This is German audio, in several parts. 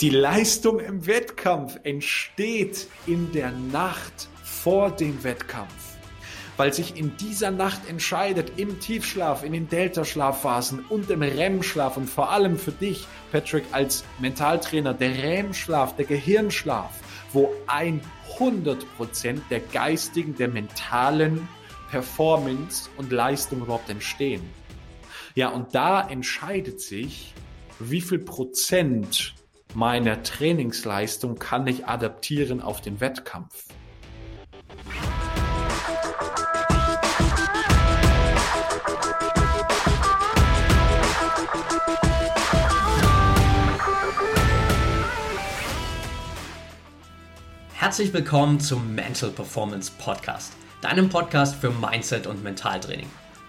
Die Leistung im Wettkampf entsteht in der Nacht vor dem Wettkampf, weil sich in dieser Nacht entscheidet, im Tiefschlaf, in den Delta-Schlafphasen und im REM-Schlaf und vor allem für dich, Patrick, als Mentaltrainer, der REM-Schlaf, der Gehirnschlaf, wo 100% der geistigen, der mentalen Performance und Leistung überhaupt entstehen. Ja, und da entscheidet sich, wie viel Prozent meiner Trainingsleistung kann ich adaptieren auf den Wettkampf. Herzlich willkommen zum Mental Performance Podcast, deinem Podcast für Mindset und Mentaltraining.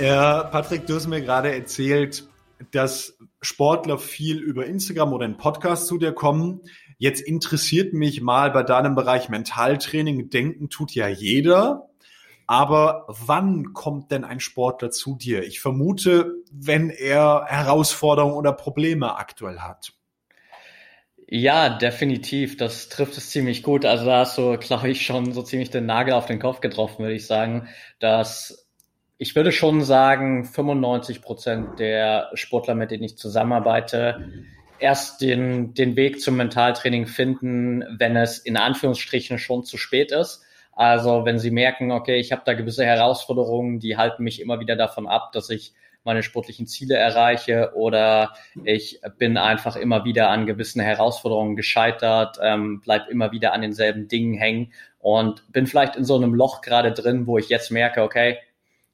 Ja, Patrick, du hast mir gerade erzählt, dass Sportler viel über Instagram oder in Podcast zu dir kommen. Jetzt interessiert mich mal bei deinem Bereich Mentaltraining. Denken tut ja jeder. Aber wann kommt denn ein Sportler zu dir? Ich vermute, wenn er Herausforderungen oder Probleme aktuell hat. Ja, definitiv. Das trifft es ziemlich gut. Also da hast du, glaube ich, schon so ziemlich den Nagel auf den Kopf getroffen, würde ich sagen, dass ich würde schon sagen, 95 Prozent der Sportler, mit denen ich zusammenarbeite, erst den, den Weg zum Mentaltraining finden, wenn es in Anführungsstrichen schon zu spät ist. Also wenn sie merken, okay, ich habe da gewisse Herausforderungen, die halten mich immer wieder davon ab, dass ich meine sportlichen Ziele erreiche oder ich bin einfach immer wieder an gewissen Herausforderungen gescheitert, ähm, bleib immer wieder an denselben Dingen hängen und bin vielleicht in so einem Loch gerade drin, wo ich jetzt merke, okay,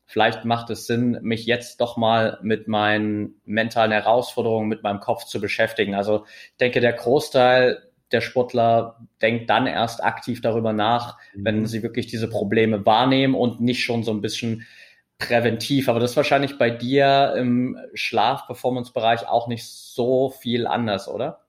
vielleicht macht es Sinn, mich jetzt doch mal mit meinen mentalen Herausforderungen, mit meinem Kopf zu beschäftigen. Also ich denke, der Großteil der Sportler denkt dann erst aktiv darüber nach, mhm. wenn sie wirklich diese Probleme wahrnehmen und nicht schon so ein bisschen präventiv. Aber das ist wahrscheinlich bei dir im Schlaf-Performance-Bereich auch nicht so viel anders, oder?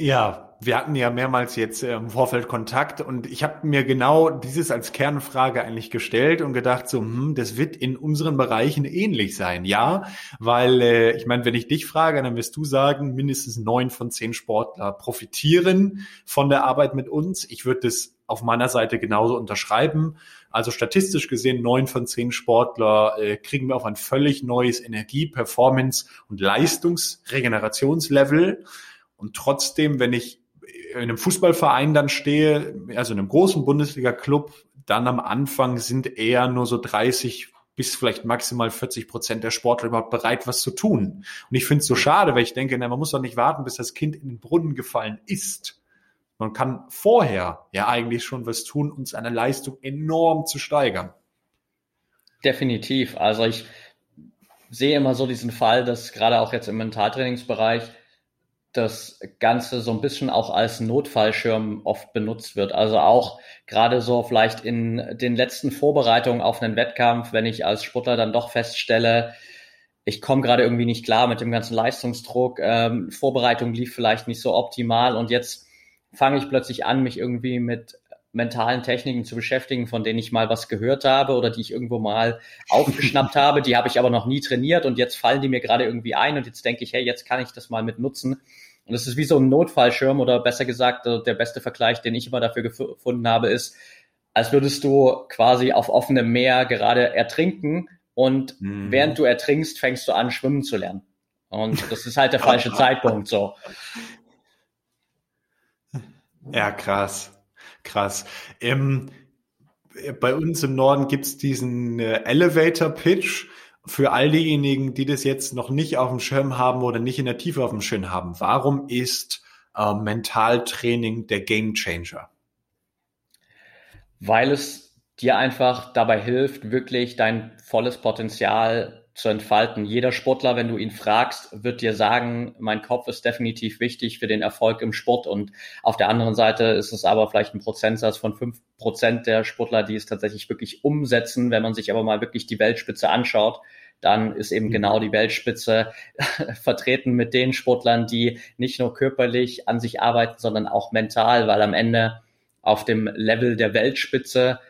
Ja, wir hatten ja mehrmals jetzt äh, im Vorfeld Kontakt und ich habe mir genau dieses als Kernfrage eigentlich gestellt und gedacht, so, hm, das wird in unseren Bereichen ähnlich sein. Ja, weil äh, ich meine, wenn ich dich frage, dann wirst du sagen, mindestens neun von zehn Sportler profitieren von der Arbeit mit uns. Ich würde das auf meiner Seite genauso unterschreiben. Also statistisch gesehen, neun von zehn Sportler äh, kriegen wir auf ein völlig neues Energie-, Performance- und Leistungsregenerationslevel. Und trotzdem, wenn ich in einem Fußballverein dann stehe, also in einem großen Bundesliga-Club, dann am Anfang sind eher nur so 30 bis vielleicht maximal 40 Prozent der Sportler überhaupt bereit, was zu tun. Und ich finde es so schade, weil ich denke, na, man muss doch nicht warten, bis das Kind in den Brunnen gefallen ist. Man kann vorher ja eigentlich schon was tun, um seine Leistung enorm zu steigern. Definitiv. Also ich sehe immer so diesen Fall, dass gerade auch jetzt im Mentaltrainingsbereich das Ganze so ein bisschen auch als Notfallschirm oft benutzt wird. Also auch gerade so vielleicht in den letzten Vorbereitungen auf einen Wettkampf, wenn ich als Sportler dann doch feststelle, ich komme gerade irgendwie nicht klar mit dem ganzen Leistungsdruck, ähm, Vorbereitung lief vielleicht nicht so optimal und jetzt fange ich plötzlich an, mich irgendwie mit mentalen Techniken zu beschäftigen, von denen ich mal was gehört habe oder die ich irgendwo mal aufgeschnappt habe. Die habe ich aber noch nie trainiert und jetzt fallen die mir gerade irgendwie ein und jetzt denke ich, hey, jetzt kann ich das mal mit nutzen. Und das ist wie so ein Notfallschirm oder besser gesagt, äh, der beste Vergleich, den ich immer dafür gefunden habe, ist, als würdest du quasi auf offenem Meer gerade ertrinken und mhm. während du ertrinkst, fängst du an, schwimmen zu lernen. Und das ist halt der falsche Zeitpunkt, so. Ja, krass. Krass. Ähm, bei uns im Norden gibt's diesen äh, Elevator Pitch für all diejenigen, die das jetzt noch nicht auf dem Schirm haben oder nicht in der Tiefe auf dem Schirm haben. Warum ist äh, Mentaltraining der Game Changer? Weil es dir einfach dabei hilft, wirklich dein volles Potenzial zu entfalten. Jeder Sportler, wenn du ihn fragst, wird dir sagen, mein Kopf ist definitiv wichtig für den Erfolg im Sport. Und auf der anderen Seite ist es aber vielleicht ein Prozentsatz von fünf Prozent der Sportler, die es tatsächlich wirklich umsetzen. Wenn man sich aber mal wirklich die Weltspitze anschaut, dann ist eben mhm. genau die Weltspitze vertreten mit den Sportlern, die nicht nur körperlich an sich arbeiten, sondern auch mental, weil am Ende auf dem Level der Weltspitze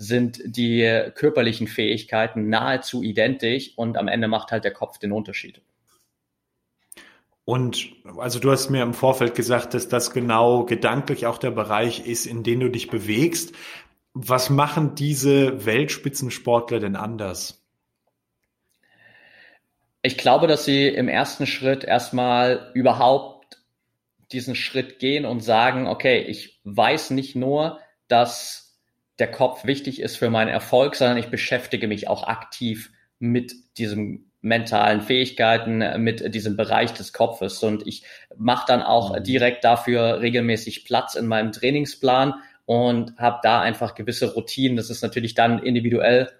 sind die körperlichen Fähigkeiten nahezu identisch und am Ende macht halt der Kopf den Unterschied. Und also du hast mir im Vorfeld gesagt, dass das genau gedanklich auch der Bereich ist, in dem du dich bewegst. Was machen diese Weltspitzensportler denn anders? Ich glaube, dass sie im ersten Schritt erstmal überhaupt diesen Schritt gehen und sagen, okay, ich weiß nicht nur, dass der Kopf wichtig ist für meinen Erfolg, sondern ich beschäftige mich auch aktiv mit diesen mentalen Fähigkeiten, mit diesem Bereich des Kopfes. Und ich mache dann auch mhm. direkt dafür regelmäßig Platz in meinem Trainingsplan und habe da einfach gewisse Routinen. Das ist natürlich dann individuell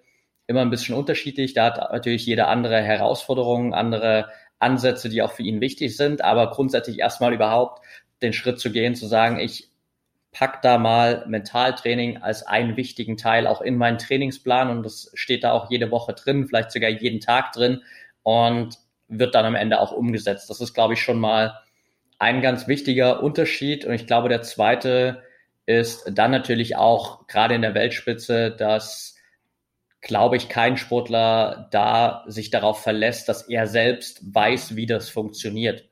immer ein bisschen unterschiedlich. Da hat natürlich jeder andere Herausforderungen, andere Ansätze, die auch für ihn wichtig sind. Aber grundsätzlich erstmal überhaupt den Schritt zu gehen, zu sagen, ich pack da mal Mentaltraining als einen wichtigen Teil auch in meinen Trainingsplan und das steht da auch jede Woche drin, vielleicht sogar jeden Tag drin und wird dann am Ende auch umgesetzt. Das ist, glaube ich, schon mal ein ganz wichtiger Unterschied. Und ich glaube, der zweite ist dann natürlich auch gerade in der Weltspitze, dass, glaube ich, kein Sportler da sich darauf verlässt, dass er selbst weiß, wie das funktioniert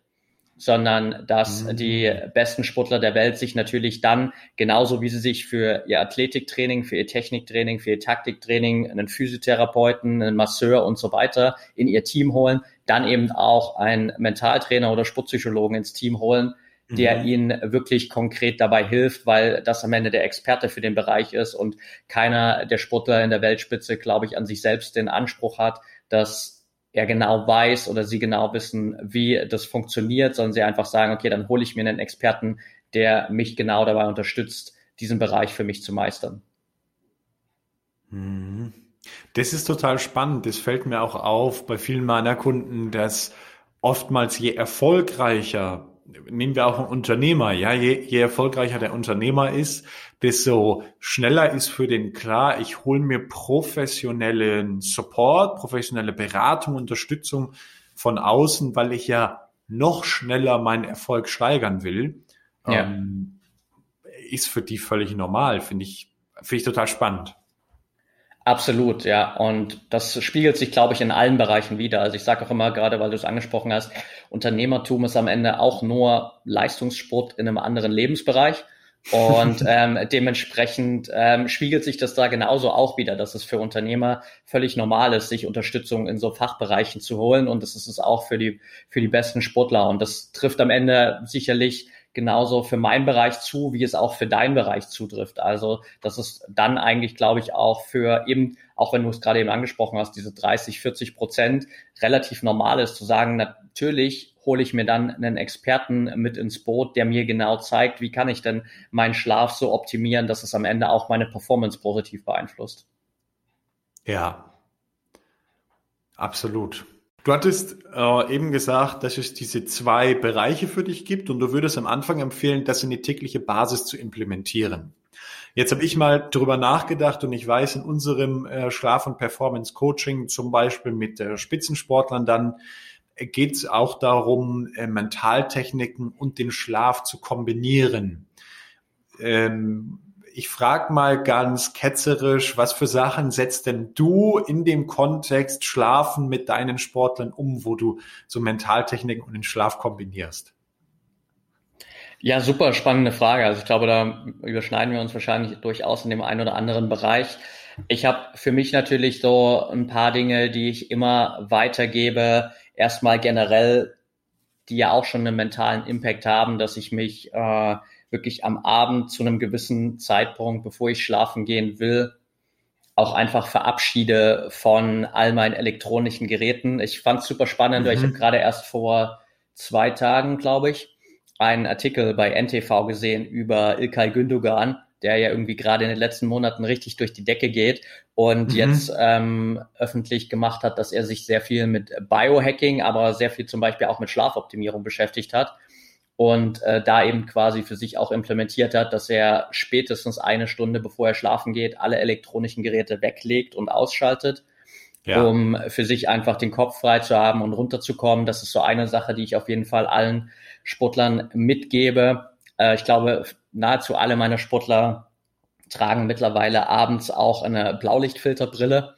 sondern dass mhm. die besten Sportler der Welt sich natürlich dann, genauso wie sie sich für ihr Athletiktraining, für ihr Techniktraining, für ihr Taktiktraining einen Physiotherapeuten, einen Masseur und so weiter in ihr Team holen, dann eben auch einen Mentaltrainer oder Sportpsychologen ins Team holen, der mhm. ihnen wirklich konkret dabei hilft, weil das am Ende der Experte für den Bereich ist und keiner der Sportler in der Weltspitze, glaube ich, an sich selbst den Anspruch hat, dass er genau weiß oder sie genau wissen, wie das funktioniert, sondern sie einfach sagen, okay, dann hole ich mir einen Experten, der mich genau dabei unterstützt, diesen Bereich für mich zu meistern. Mhm. Das ist total spannend. Das fällt mir auch auf bei vielen meiner Kunden, dass oftmals je erfolgreicher nehmen wir auch einen Unternehmer, ja, je, je erfolgreicher der Unternehmer ist, desto schneller ist für den klar, ich hole mir professionellen Support, professionelle Beratung, Unterstützung von außen, weil ich ja noch schneller meinen Erfolg steigern will. Ja. Ähm, ist für die völlig normal, finde ich, finde ich total spannend. Absolut, ja. Und das spiegelt sich, glaube ich, in allen Bereichen wieder. Also ich sage auch immer, gerade weil du es angesprochen hast, Unternehmertum ist am Ende auch nur Leistungssport in einem anderen Lebensbereich. Und ähm, dementsprechend ähm, spiegelt sich das da genauso auch wieder, dass es für Unternehmer völlig normal ist, sich Unterstützung in so Fachbereichen zu holen. Und das ist es auch für die, für die besten Sportler. Und das trifft am Ende sicherlich genauso für meinen Bereich zu, wie es auch für deinen Bereich zutrifft. Also das ist dann eigentlich, glaube ich, auch für eben, auch wenn du es gerade eben angesprochen hast, diese 30, 40 Prozent relativ normal ist, zu sagen, natürlich hole ich mir dann einen Experten mit ins Boot, der mir genau zeigt, wie kann ich denn meinen Schlaf so optimieren, dass es am Ende auch meine Performance positiv beeinflusst. Ja, absolut. Du hattest äh, eben gesagt, dass es diese zwei Bereiche für dich gibt und du würdest am Anfang empfehlen, das in die tägliche Basis zu implementieren. Jetzt habe ich mal darüber nachgedacht und ich weiß, in unserem äh, Schlaf- und Performance-Coaching, zum Beispiel mit äh, Spitzensportlern, dann geht es auch darum, äh, Mentaltechniken und den Schlaf zu kombinieren. Ähm, ich frage mal ganz ketzerisch, was für Sachen setzt denn du in dem Kontext Schlafen mit deinen Sportlern um, wo du so Mentaltechniken und den Schlaf kombinierst? Ja, super spannende Frage. Also ich glaube, da überschneiden wir uns wahrscheinlich durchaus in dem einen oder anderen Bereich. Ich habe für mich natürlich so ein paar Dinge, die ich immer weitergebe. Erstmal generell, die ja auch schon einen mentalen Impact haben, dass ich mich äh, wirklich am Abend zu einem gewissen Zeitpunkt, bevor ich schlafen gehen will, auch einfach verabschiede von all meinen elektronischen Geräten. Ich fand es super spannend, mhm. weil ich habe gerade erst vor zwei Tagen, glaube ich, einen Artikel bei NTV gesehen über Ilkay Gündogan, der ja irgendwie gerade in den letzten Monaten richtig durch die Decke geht und mhm. jetzt ähm, öffentlich gemacht hat, dass er sich sehr viel mit Biohacking, aber sehr viel zum Beispiel auch mit Schlafoptimierung beschäftigt hat und äh, da eben quasi für sich auch implementiert hat, dass er spätestens eine Stunde bevor er schlafen geht, alle elektronischen Geräte weglegt und ausschaltet, ja. um für sich einfach den Kopf frei zu haben und runterzukommen. Das ist so eine Sache, die ich auf jeden Fall allen Sportlern mitgebe. Äh, ich glaube, nahezu alle meiner Sportler tragen mittlerweile abends auch eine Blaulichtfilterbrille.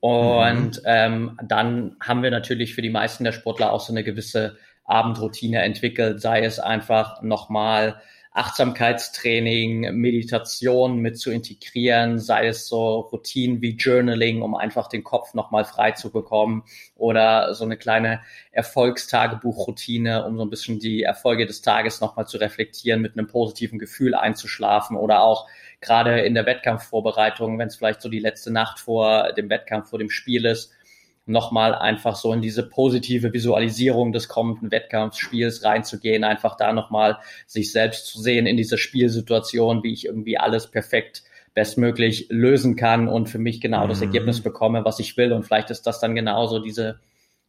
Und mhm. ähm, dann haben wir natürlich für die meisten der Sportler auch so eine gewisse Abendroutine entwickelt, sei es einfach nochmal Achtsamkeitstraining, Meditation mit zu integrieren, sei es so Routinen wie Journaling, um einfach den Kopf nochmal frei zu bekommen oder so eine kleine Erfolgstagebuchroutine, um so ein bisschen die Erfolge des Tages nochmal zu reflektieren, mit einem positiven Gefühl einzuschlafen oder auch gerade in der Wettkampfvorbereitung, wenn es vielleicht so die letzte Nacht vor dem Wettkampf, vor dem Spiel ist, nochmal einfach so in diese positive Visualisierung des kommenden Wettkampfspiels reinzugehen, einfach da nochmal sich selbst zu sehen in dieser Spielsituation, wie ich irgendwie alles perfekt bestmöglich lösen kann und für mich genau das mhm. Ergebnis bekomme, was ich will. Und vielleicht ist das dann genauso diese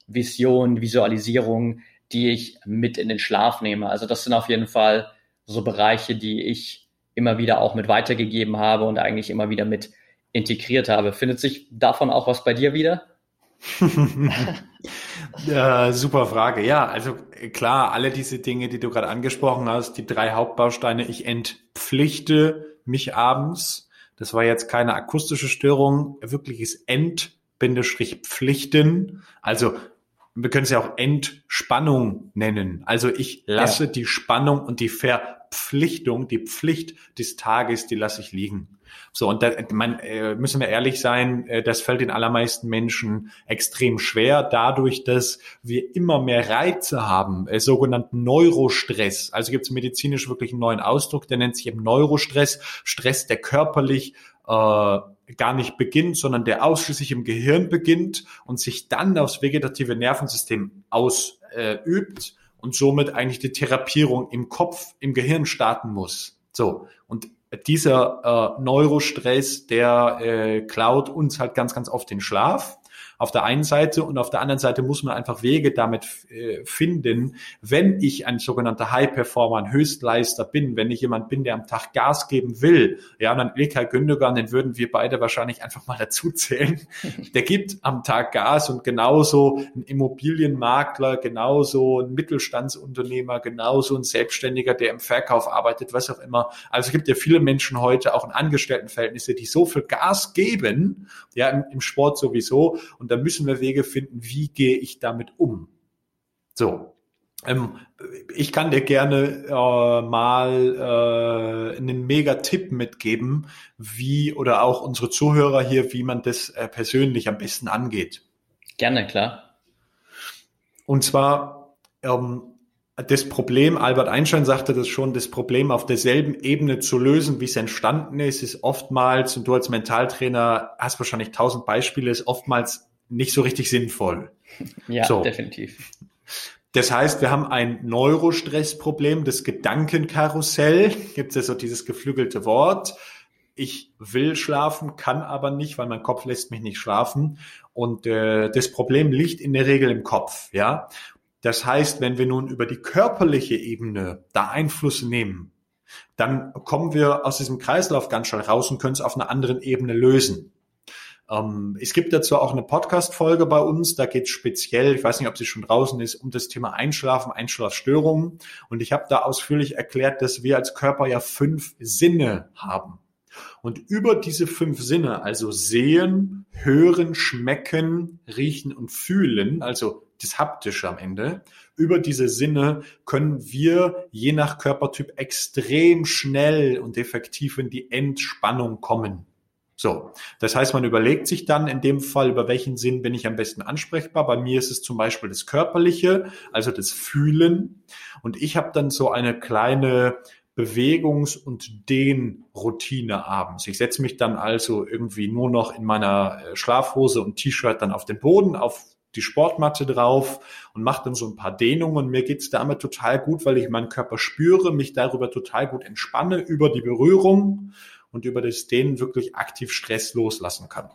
Vision, Visualisierung, die ich mit in den Schlaf nehme. Also das sind auf jeden Fall so Bereiche, die ich immer wieder auch mit weitergegeben habe und eigentlich immer wieder mit integriert habe. Findet sich davon auch was bei dir wieder? äh, super Frage. Ja, also klar, alle diese Dinge, die du gerade angesprochen hast, die drei Hauptbausteine, ich entpflichte mich abends. Das war jetzt keine akustische Störung, wirkliches Ent-Pflichten. Also wir können es ja auch Entspannung nennen. Also ich lasse ja. die Spannung und die Verpflichtung, die Pflicht des Tages, die lasse ich liegen. So, und da man, äh, müssen wir ehrlich sein, äh, das fällt den allermeisten Menschen extrem schwer, dadurch, dass wir immer mehr Reize haben, äh, sogenannten Neurostress. Also gibt es medizinisch wirklich einen neuen Ausdruck, der nennt sich eben Neurostress, Stress, der körperlich äh, gar nicht beginnt, sondern der ausschließlich im Gehirn beginnt und sich dann aufs vegetative Nervensystem ausübt und somit eigentlich die Therapierung im Kopf, im Gehirn starten muss. So. Und dieser äh, Neurostress, der äh, klaut uns halt ganz, ganz oft den Schlaf auf der einen Seite und auf der anderen Seite muss man einfach Wege damit äh, finden, wenn ich ein sogenannter High-Performer, ein Höchstleister bin, wenn ich jemand bin, der am Tag Gas geben will, ja, und dann Ilkay Gündogan, den würden wir beide wahrscheinlich einfach mal dazu zählen, der gibt am Tag Gas und genauso ein Immobilienmakler, genauso ein Mittelstandsunternehmer, genauso ein Selbstständiger, der im Verkauf arbeitet, was auch immer. Also es gibt ja viele Menschen heute auch in Angestelltenverhältnisse, die so viel Gas geben, ja, im, im Sport sowieso und da müssen wir Wege finden, wie gehe ich damit um. So. Ähm, ich kann dir gerne äh, mal äh, einen Mega-Tipp mitgeben, wie oder auch unsere Zuhörer hier, wie man das äh, persönlich am besten angeht. Gerne, klar. Und zwar ähm, das Problem, Albert Einstein sagte das schon, das Problem auf derselben Ebene zu lösen, wie es entstanden ist, ist oftmals, und du als Mentaltrainer hast wahrscheinlich tausend Beispiele, ist oftmals nicht so richtig sinnvoll. Ja, so. definitiv. Das heißt, wir haben ein Neurostressproblem, das Gedankenkarussell, gibt es ja so dieses geflügelte Wort. Ich will schlafen, kann aber nicht, weil mein Kopf lässt mich nicht schlafen. Und äh, das Problem liegt in der Regel im Kopf, ja. Das heißt, wenn wir nun über die körperliche Ebene da Einfluss nehmen, dann kommen wir aus diesem Kreislauf ganz schnell raus und können es auf einer anderen Ebene lösen. Ähm, es gibt dazu auch eine Podcast-Folge bei uns, da geht es speziell, ich weiß nicht, ob sie schon draußen ist, um das Thema Einschlafen, Einschlafstörungen. Und ich habe da ausführlich erklärt, dass wir als Körper ja fünf Sinne haben. Und über diese fünf Sinne, also sehen, hören, schmecken, riechen und fühlen, also das Haptische am Ende, über diese Sinne können wir je nach Körpertyp extrem schnell und effektiv in die Entspannung kommen. So, das heißt, man überlegt sich dann in dem Fall, über welchen Sinn bin ich am besten ansprechbar. Bei mir ist es zum Beispiel das Körperliche, also das Fühlen. Und ich habe dann so eine kleine Bewegungs- und Dehnroutine abends. Ich setze mich dann also irgendwie nur noch in meiner äh, Schlafhose und T-Shirt dann auf den Boden, auf die Sportmatte drauf und mache dann so ein paar Dehnungen. Mir geht's damit total gut, weil ich meinen Körper spüre, mich darüber total gut entspanne, über die Berührung und über das Dehnen wirklich aktiv Stress loslassen kann.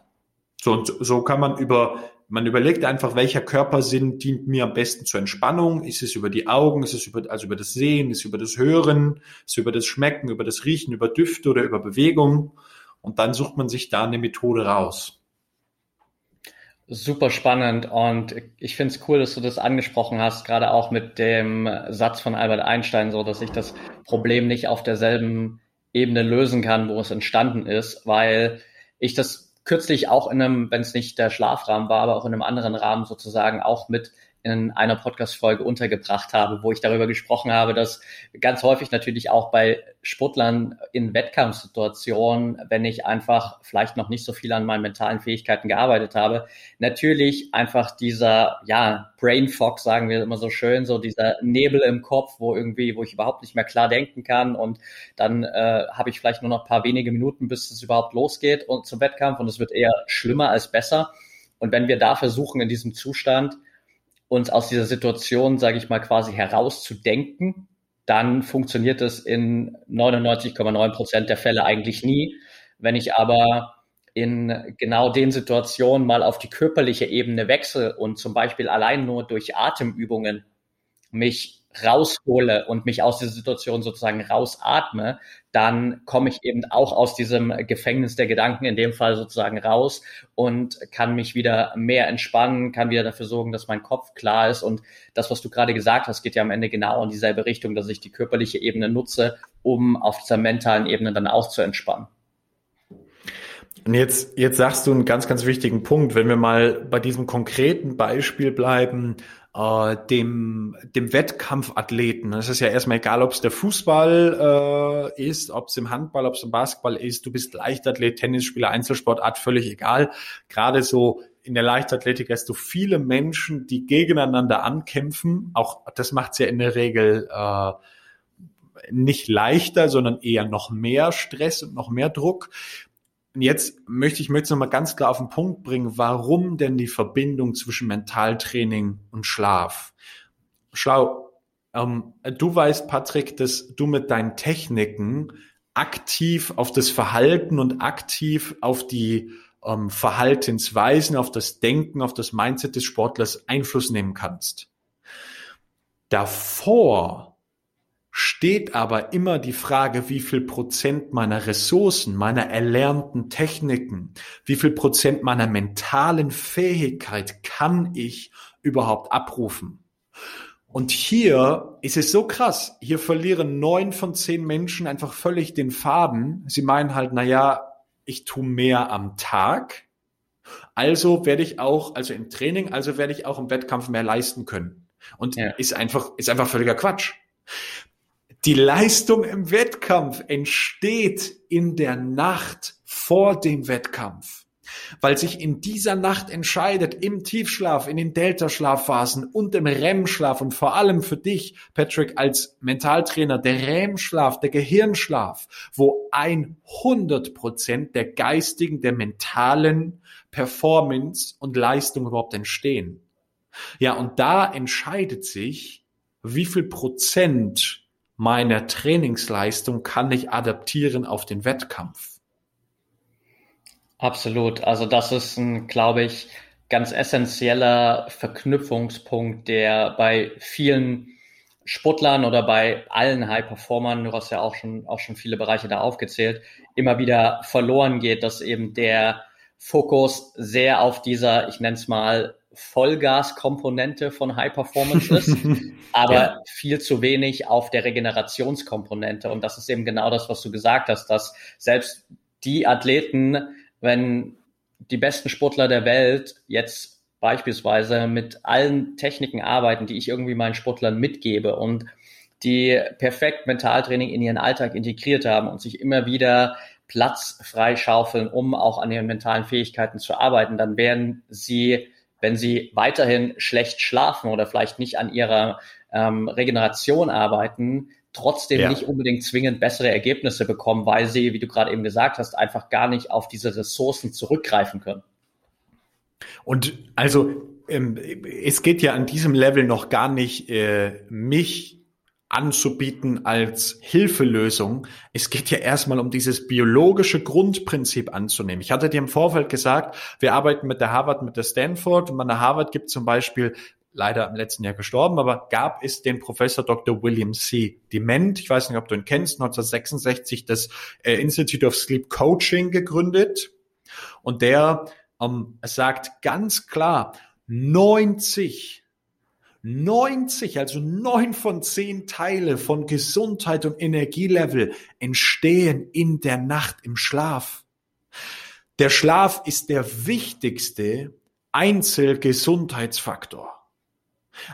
So, und so kann man über, man überlegt einfach, welcher Körpersinn dient mir am besten zur Entspannung. Ist es über die Augen, ist es über, also über das Sehen, ist es über das Hören, ist es über das Schmecken, über das Riechen, über Düfte oder über Bewegung. Und dann sucht man sich da eine Methode raus. Super spannend und ich finde es cool, dass du das angesprochen hast, gerade auch mit dem Satz von Albert Einstein, so dass ich das Problem nicht auf derselben Ebene lösen kann, wo es entstanden ist, weil ich das kürzlich auch in einem, wenn es nicht der Schlafrahmen war, aber auch in einem anderen Rahmen sozusagen auch mit in einer Podcast-Folge untergebracht habe, wo ich darüber gesprochen habe, dass ganz häufig natürlich auch bei Sportlern in Wettkampfsituationen, wenn ich einfach vielleicht noch nicht so viel an meinen mentalen Fähigkeiten gearbeitet habe, natürlich einfach dieser, ja, Brain Fog, sagen wir immer so schön, so dieser Nebel im Kopf, wo irgendwie, wo ich überhaupt nicht mehr klar denken kann und dann äh, habe ich vielleicht nur noch paar wenige Minuten, bis es überhaupt losgeht und zum Wettkampf und es wird eher schlimmer als besser. Und wenn wir da versuchen, in diesem Zustand uns aus dieser Situation, sage ich mal, quasi herauszudenken, dann funktioniert es in 99,9 Prozent der Fälle eigentlich nie. Wenn ich aber in genau den Situationen mal auf die körperliche Ebene wechsle und zum Beispiel allein nur durch Atemübungen mich raushole und mich aus dieser Situation sozusagen rausatme, dann komme ich eben auch aus diesem Gefängnis der Gedanken in dem Fall sozusagen raus und kann mich wieder mehr entspannen, kann wieder dafür sorgen, dass mein Kopf klar ist. Und das, was du gerade gesagt hast, geht ja am Ende genau in dieselbe Richtung, dass ich die körperliche Ebene nutze, um auf dieser mentalen Ebene dann auch zu entspannen. Und jetzt, jetzt sagst du einen ganz, ganz wichtigen Punkt. Wenn wir mal bei diesem konkreten Beispiel bleiben, äh, dem, dem Wettkampfathleten. Es ist ja erstmal egal, ob es der Fußball äh, ist, ob es im Handball, ob es im Basketball ist. Du bist Leichtathlet, Tennisspieler, Einzelsportart, völlig egal. Gerade so in der Leichtathletik hast du viele Menschen, die gegeneinander ankämpfen. Auch das macht es ja in der Regel äh, nicht leichter, sondern eher noch mehr Stress und noch mehr Druck. Und jetzt möchte ich möchte noch mal ganz klar auf den Punkt bringen, warum denn die Verbindung zwischen Mentaltraining und Schlaf? Schlau, ähm, du weißt, Patrick, dass du mit deinen Techniken aktiv auf das Verhalten und aktiv auf die ähm, Verhaltensweisen, auf das Denken, auf das Mindset des Sportlers Einfluss nehmen kannst. Davor steht aber immer die Frage, wie viel Prozent meiner Ressourcen, meiner erlernten Techniken, wie viel Prozent meiner mentalen Fähigkeit kann ich überhaupt abrufen? Und hier ist es so krass. Hier verlieren neun von zehn Menschen einfach völlig den Faden. Sie meinen halt, na ja, ich tue mehr am Tag. Also werde ich auch, also im Training, also werde ich auch im Wettkampf mehr leisten können. Und ja. ist einfach, ist einfach völliger Quatsch. Die Leistung im Wettkampf entsteht in der Nacht vor dem Wettkampf, weil sich in dieser Nacht entscheidet, im Tiefschlaf, in den Delta-Schlafphasen und im REM-Schlaf und vor allem für dich, Patrick, als Mentaltrainer, der REM-Schlaf, der Gehirnschlaf, wo 100 Prozent der geistigen, der mentalen Performance und Leistung überhaupt entstehen. Ja, und da entscheidet sich, wie viel Prozent meiner Trainingsleistung kann ich adaptieren auf den Wettkampf. Absolut. Also das ist ein, glaube ich, ganz essentieller Verknüpfungspunkt, der bei vielen Sportlern oder bei allen High-Performern, du hast ja auch schon, auch schon viele Bereiche da aufgezählt, immer wieder verloren geht, dass eben der Fokus sehr auf dieser, ich nenne es mal, Vollgas-Komponente von High Performance ist, aber ja. viel zu wenig auf der Regenerationskomponente. Und das ist eben genau das, was du gesagt hast, dass selbst die Athleten, wenn die besten Sportler der Welt jetzt beispielsweise mit allen Techniken arbeiten, die ich irgendwie meinen Sportlern mitgebe und die perfekt Mentaltraining in ihren Alltag integriert haben und sich immer wieder Platz freischaufeln, um auch an ihren mentalen Fähigkeiten zu arbeiten, dann werden sie wenn sie weiterhin schlecht schlafen oder vielleicht nicht an ihrer ähm, Regeneration arbeiten, trotzdem ja. nicht unbedingt zwingend bessere Ergebnisse bekommen, weil sie, wie du gerade eben gesagt hast, einfach gar nicht auf diese Ressourcen zurückgreifen können. Und also ähm, es geht ja an diesem Level noch gar nicht, äh, mich anzubieten als Hilfelösung. Es geht ja erstmal um dieses biologische Grundprinzip anzunehmen. Ich hatte dir im Vorfeld gesagt, wir arbeiten mit der Harvard, mit der Stanford und an der Harvard gibt zum Beispiel leider im letzten Jahr gestorben, aber gab es den Professor Dr. William C. Dement, ich weiß nicht, ob du ihn kennst, 1966 das äh, Institute of Sleep Coaching gegründet und der ähm, sagt ganz klar, 90 90, also neun von zehn Teile von Gesundheit und Energielevel entstehen in der Nacht im Schlaf. Der Schlaf ist der wichtigste Einzelgesundheitsfaktor.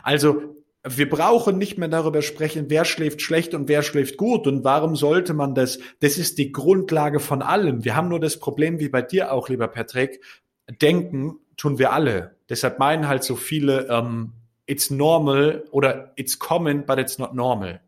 Also wir brauchen nicht mehr darüber sprechen, wer schläft schlecht und wer schläft gut und warum sollte man das. Das ist die Grundlage von allem. Wir haben nur das Problem, wie bei dir auch, lieber Patrick, denken tun wir alle. Deshalb meinen halt so viele, ähm, it's normal oder it's common, but it's not normal.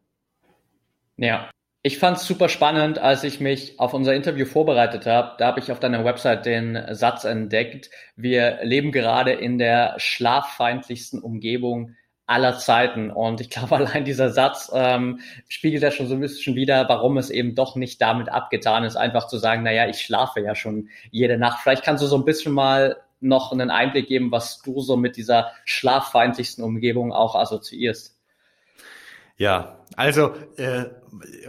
Ja. Ich fand es super spannend, als ich mich auf unser Interview vorbereitet habe. Da habe ich auf deiner Website den Satz entdeckt, wir leben gerade in der schlaffeindlichsten Umgebung aller Zeiten. Und ich glaube, allein dieser Satz ähm, spiegelt ja schon so ein bisschen wieder, warum es eben doch nicht damit abgetan ist, einfach zu sagen, naja, ich schlafe ja schon jede Nacht. Vielleicht kannst du so ein bisschen mal noch einen Einblick geben, was du so mit dieser schlaffeindlichsten Umgebung auch assoziierst. Ja, also äh,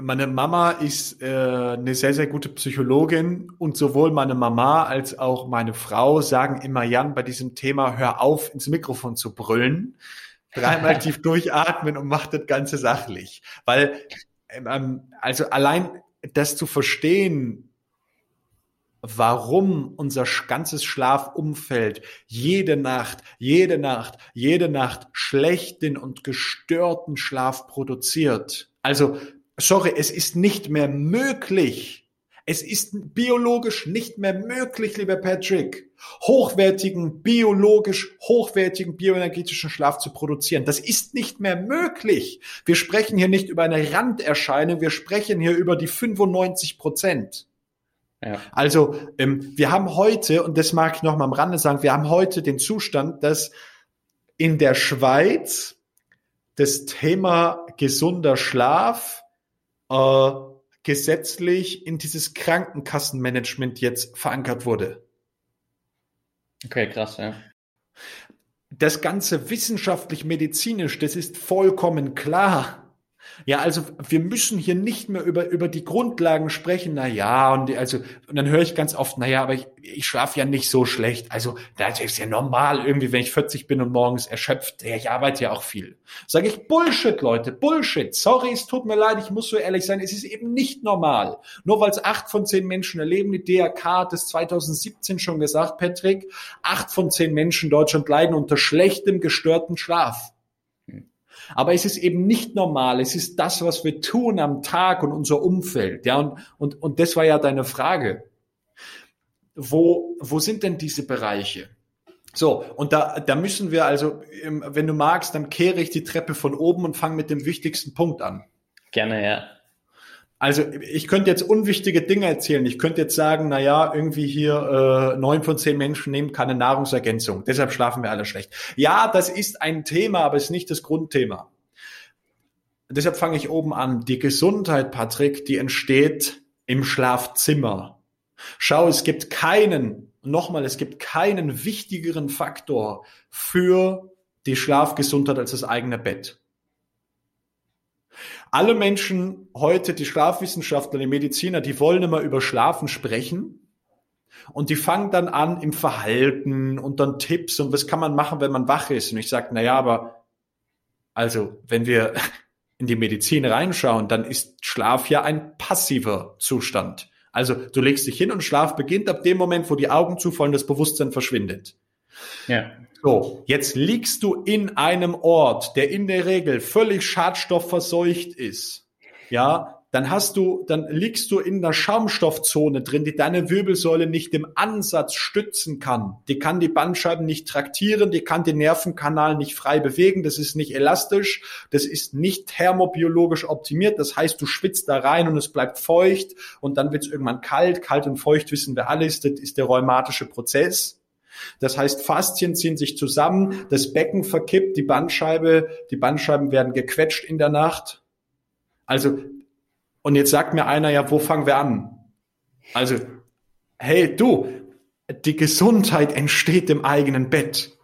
meine Mama ist äh, eine sehr, sehr gute Psychologin und sowohl meine Mama als auch meine Frau sagen immer, Jan, bei diesem Thema hör auf, ins Mikrofon zu brüllen, dreimal tief durchatmen und mach das Ganze sachlich. Weil, ähm, also allein das zu verstehen, warum unser ganzes Schlafumfeld jede Nacht, jede Nacht, jede Nacht schlechten und gestörten Schlaf produziert. Also, sorry, es ist nicht mehr möglich. Es ist biologisch nicht mehr möglich, lieber Patrick, hochwertigen, biologisch hochwertigen bioenergetischen Schlaf zu produzieren. Das ist nicht mehr möglich. Wir sprechen hier nicht über eine Randerscheinung, wir sprechen hier über die 95 Prozent. Ja. Also ähm, wir haben heute, und das mag ich noch mal am Rande sagen, wir haben heute den Zustand, dass in der Schweiz das Thema gesunder Schlaf äh, gesetzlich in dieses Krankenkassenmanagement jetzt verankert wurde. Okay, krass, ja. Das Ganze wissenschaftlich-medizinisch, das ist vollkommen klar. Ja, also wir müssen hier nicht mehr über, über die Grundlagen sprechen. Na ja, und also und dann höre ich ganz oft, na ja, aber ich, ich schlafe ja nicht so schlecht. Also das ist ja normal irgendwie, wenn ich 40 bin und morgens erschöpft. Ja, ich arbeite ja auch viel. Sage ich Bullshit, Leute, Bullshit. Sorry, es tut mir leid, ich muss so ehrlich sein. Es ist eben nicht normal. Nur weil es acht von zehn Menschen erleben, die DRK hat es 2017 schon gesagt, Patrick, acht von zehn Menschen in Deutschland leiden unter schlechtem, gestörten Schlaf. Aber es ist eben nicht normal. Es ist das, was wir tun am Tag und unser Umfeld. Ja, und, und, und das war ja deine Frage. Wo, wo sind denn diese Bereiche? So, und da, da müssen wir also, wenn du magst, dann kehre ich die Treppe von oben und fange mit dem wichtigsten Punkt an. Gerne, ja. Also ich könnte jetzt unwichtige Dinge erzählen. Ich könnte jetzt sagen, na ja, irgendwie hier äh, neun von zehn Menschen nehmen keine Nahrungsergänzung. Deshalb schlafen wir alle schlecht. Ja, das ist ein Thema, aber es ist nicht das Grundthema. Deshalb fange ich oben an. Die Gesundheit, Patrick, die entsteht im Schlafzimmer. Schau, es gibt keinen, nochmal, es gibt keinen wichtigeren Faktor für die Schlafgesundheit als das eigene Bett. Alle Menschen heute, die Schlafwissenschaftler, die Mediziner, die wollen immer über Schlafen sprechen. Und die fangen dann an im Verhalten und dann Tipps und was kann man machen, wenn man wach ist. Und ich sage, na ja, aber also wenn wir in die Medizin reinschauen, dann ist Schlaf ja ein passiver Zustand. Also du legst dich hin und Schlaf beginnt ab dem Moment, wo die Augen zufallen, das Bewusstsein verschwindet. Ja. So, jetzt liegst du in einem Ort, der in der Regel völlig schadstoffverseucht ist. Ja, dann hast du, dann liegst du in der Schaumstoffzone drin, die deine Wirbelsäule nicht im Ansatz stützen kann. Die kann die Bandscheiben nicht traktieren, die kann den Nervenkanal nicht frei bewegen, das ist nicht elastisch, das ist nicht thermobiologisch optimiert, das heißt, du schwitzt da rein und es bleibt feucht und dann wird es irgendwann kalt, kalt und feucht wissen wir alles, das ist der rheumatische Prozess. Das heißt, Faszien ziehen sich zusammen, das Becken verkippt, die Bandscheibe, die Bandscheiben werden gequetscht in der Nacht. Also, und jetzt sagt mir einer, ja, wo fangen wir an? Also, hey, du, die Gesundheit entsteht im eigenen Bett.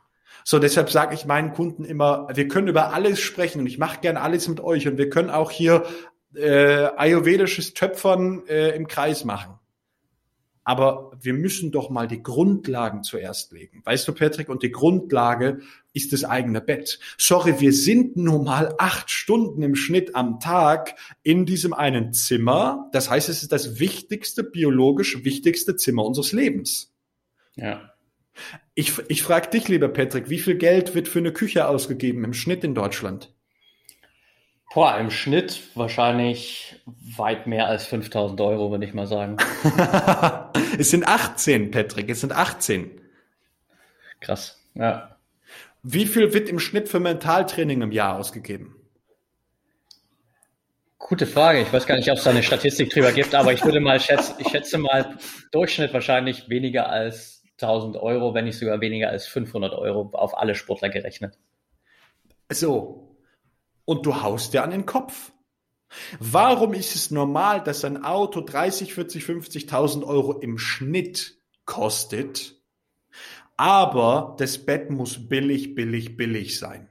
So, deshalb sage ich meinen Kunden immer, wir können über alles sprechen und ich mache gern alles mit euch und wir können auch hier äh, ayurvedisches Töpfern äh, im Kreis machen. Aber wir müssen doch mal die Grundlagen zuerst legen. Weißt du, Patrick, und die Grundlage ist das eigene Bett. Sorry, wir sind nun mal acht Stunden im Schnitt am Tag in diesem einen Zimmer. Das heißt, es ist das wichtigste, biologisch wichtigste Zimmer unseres Lebens. Ja. Ich, ich frage dich, lieber Patrick, wie viel Geld wird für eine Küche ausgegeben im Schnitt in Deutschland? Boah, im Schnitt wahrscheinlich weit mehr als 5000 Euro, würde ich mal sagen. es sind 18, Patrick, es sind 18. Krass, ja. Wie viel wird im Schnitt für Mentaltraining im Jahr ausgegeben? Gute Frage. Ich weiß gar nicht, ob es da eine Statistik drüber gibt, aber ich würde mal schätzen, ich schätze mal Durchschnitt wahrscheinlich weniger als 1000 Euro, wenn nicht sogar weniger als 500 Euro auf alle Sportler gerechnet. So, und du haust dir an den Kopf. Warum ist es normal, dass ein Auto 30, 40, 50.000 Euro im Schnitt kostet, aber das Bett muss billig, billig, billig sein?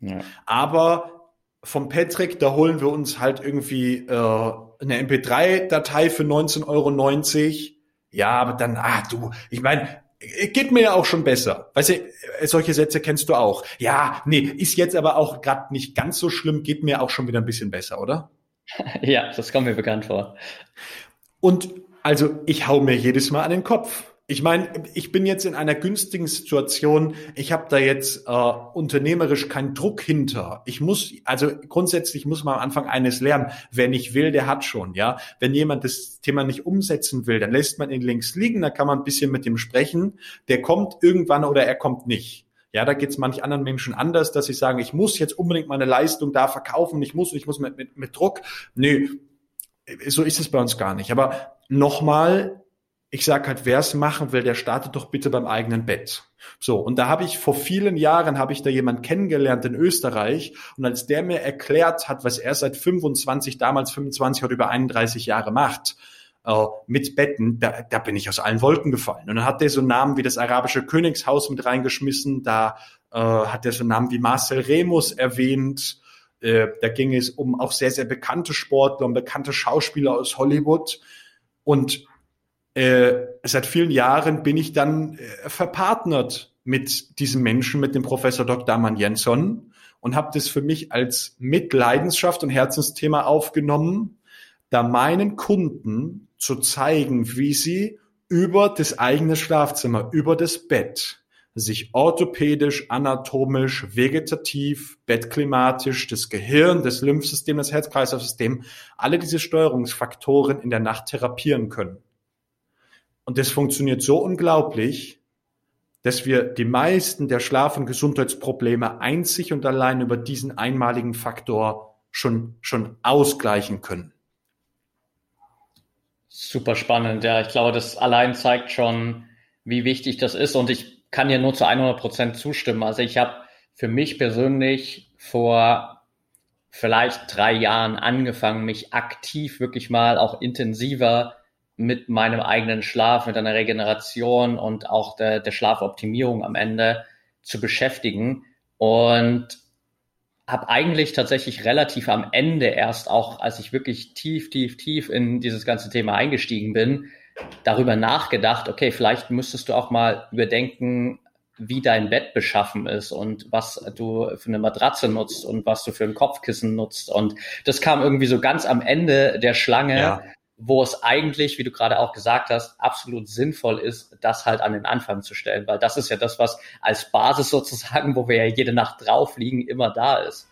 Ja. Aber vom Patrick, da holen wir uns halt irgendwie äh, eine MP3-Datei für 19,90 Euro. Ja, aber dann, ah du, ich meine, geht mir ja auch schon besser. Weißt du, äh, solche Sätze kennst du auch. Ja, nee, ist jetzt aber auch gerade nicht ganz so schlimm, geht mir auch schon wieder ein bisschen besser, oder? Ja, das kommt mir bekannt vor. Und also ich hau mir jedes Mal an den Kopf. Ich meine, ich bin jetzt in einer günstigen Situation. Ich habe da jetzt äh, unternehmerisch keinen Druck hinter. Ich muss, also grundsätzlich muss man am Anfang eines lernen. Wer nicht will, der hat schon. Ja, wenn jemand das Thema nicht umsetzen will, dann lässt man ihn links liegen. Da kann man ein bisschen mit ihm sprechen. Der kommt irgendwann oder er kommt nicht. Ja, da geht's manch anderen Menschen anders, dass sie sagen, ich muss jetzt unbedingt meine Leistung da verkaufen. Ich muss, ich muss mit, mit, mit Druck. Nee, so ist es bei uns gar nicht. Aber nochmal, ich sage halt, wer es machen will, der startet doch bitte beim eigenen Bett. So, und da habe ich vor vielen Jahren, habe ich da jemand kennengelernt in Österreich und als der mir erklärt hat, was er seit 25, damals 25 oder über 31 Jahre macht, äh, mit Betten, da, da bin ich aus allen Wolken gefallen. Und dann hat der so Namen wie das arabische Königshaus mit reingeschmissen, da äh, hat er so Namen wie Marcel Remus erwähnt, äh, da ging es um auch sehr, sehr bekannte Sportler und bekannte Schauspieler aus Hollywood und äh, seit vielen Jahren bin ich dann äh, verpartnert mit diesem Menschen, mit dem Professor Dr. Mann Jensson und habe das für mich als Mitleidenschaft und Herzensthema aufgenommen, da meinen Kunden zu zeigen, wie sie über das eigene Schlafzimmer, über das Bett sich orthopädisch, anatomisch, vegetativ, bettklimatisch, das Gehirn, das Lymphsystem, das Herz-Kreislauf-System, alle diese Steuerungsfaktoren in der Nacht therapieren können. Und das funktioniert so unglaublich, dass wir die meisten der Schlaf- und Gesundheitsprobleme einzig und allein über diesen einmaligen Faktor schon, schon ausgleichen können. Super spannend, ja. Ich glaube, das allein zeigt schon, wie wichtig das ist. Und ich kann dir nur zu 100 Prozent zustimmen. Also ich habe für mich persönlich vor vielleicht drei Jahren angefangen, mich aktiv wirklich mal auch intensiver mit meinem eigenen Schlaf, mit einer Regeneration und auch der, der Schlafoptimierung am Ende zu beschäftigen. Und habe eigentlich tatsächlich relativ am Ende erst auch, als ich wirklich tief, tief, tief in dieses ganze Thema eingestiegen bin, darüber nachgedacht, okay, vielleicht müsstest du auch mal überdenken, wie dein Bett beschaffen ist und was du für eine Matratze nutzt und was du für ein Kopfkissen nutzt. Und das kam irgendwie so ganz am Ende der Schlange, ja wo es eigentlich, wie du gerade auch gesagt hast, absolut sinnvoll ist, das halt an den Anfang zu stellen, weil das ist ja das, was als Basis sozusagen, wo wir ja jede Nacht drauf liegen, immer da ist.